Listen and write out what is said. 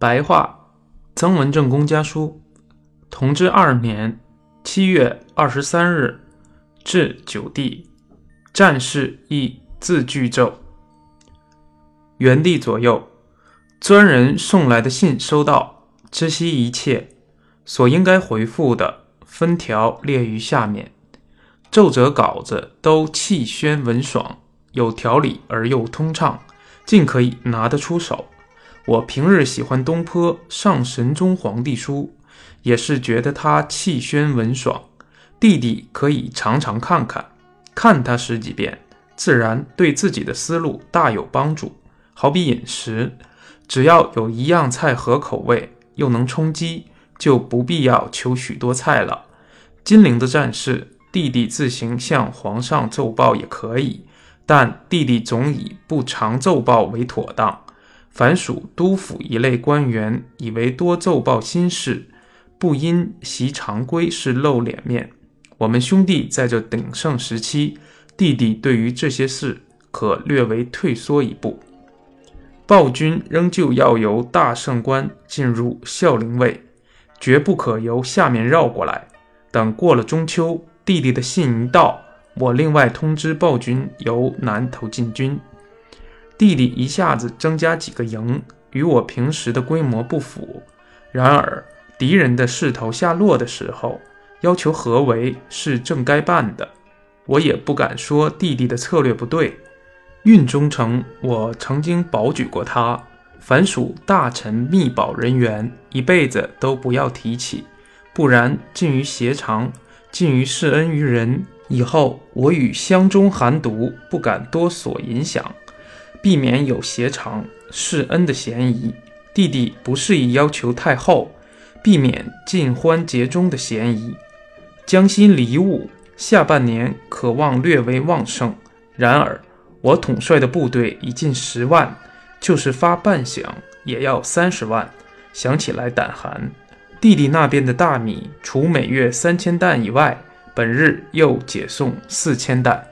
白话，曾文正公家书，同治二年七月二十三日，至九地，战事亦自具奏。元帝左右，专人送来的信收到，知悉一切，所应该回复的分条列于下面。奏折稿子都气宣文爽，有条理而又通畅，尽可以拿得出手。我平日喜欢东坡上神宗皇帝书，也是觉得他气宣文爽。弟弟可以常常看看，看他十几遍，自然对自己的思路大有帮助。好比饮食，只要有一样菜合口味，又能充饥，就不必要求许多菜了。金陵的战事，弟弟自行向皇上奏报也可以，但弟弟总以不常奏报为妥当。凡属督府一类官员，以为多奏报心事，不因习常规是露脸面。我们兄弟在这鼎盛时期，弟弟对于这些事可略为退缩一步。暴君仍旧要由大圣官进入孝陵卫，绝不可由下面绕过来。等过了中秋，弟弟的信一到，我另外通知暴君由南头进军。弟弟一下子增加几个营，与我平时的规模不符。然而敌人的势头下落的时候，要求合围是正该办的。我也不敢说弟弟的策略不对。运中城，我曾经保举过他。凡属大臣密保人员，一辈子都不要提起，不然尽于邪常，尽于示恩于人。以后我与乡中寒毒，不敢多所影响。避免有挟常示恩的嫌疑，弟弟不适宜要求太后，避免尽欢结中的嫌疑。江心离物，下半年可望略为旺盛。然而我统帅的部队已近十万，就是发半饷也要三十万，想起来胆寒。弟弟那边的大米，除每月三千担以外，本日又解送四千担。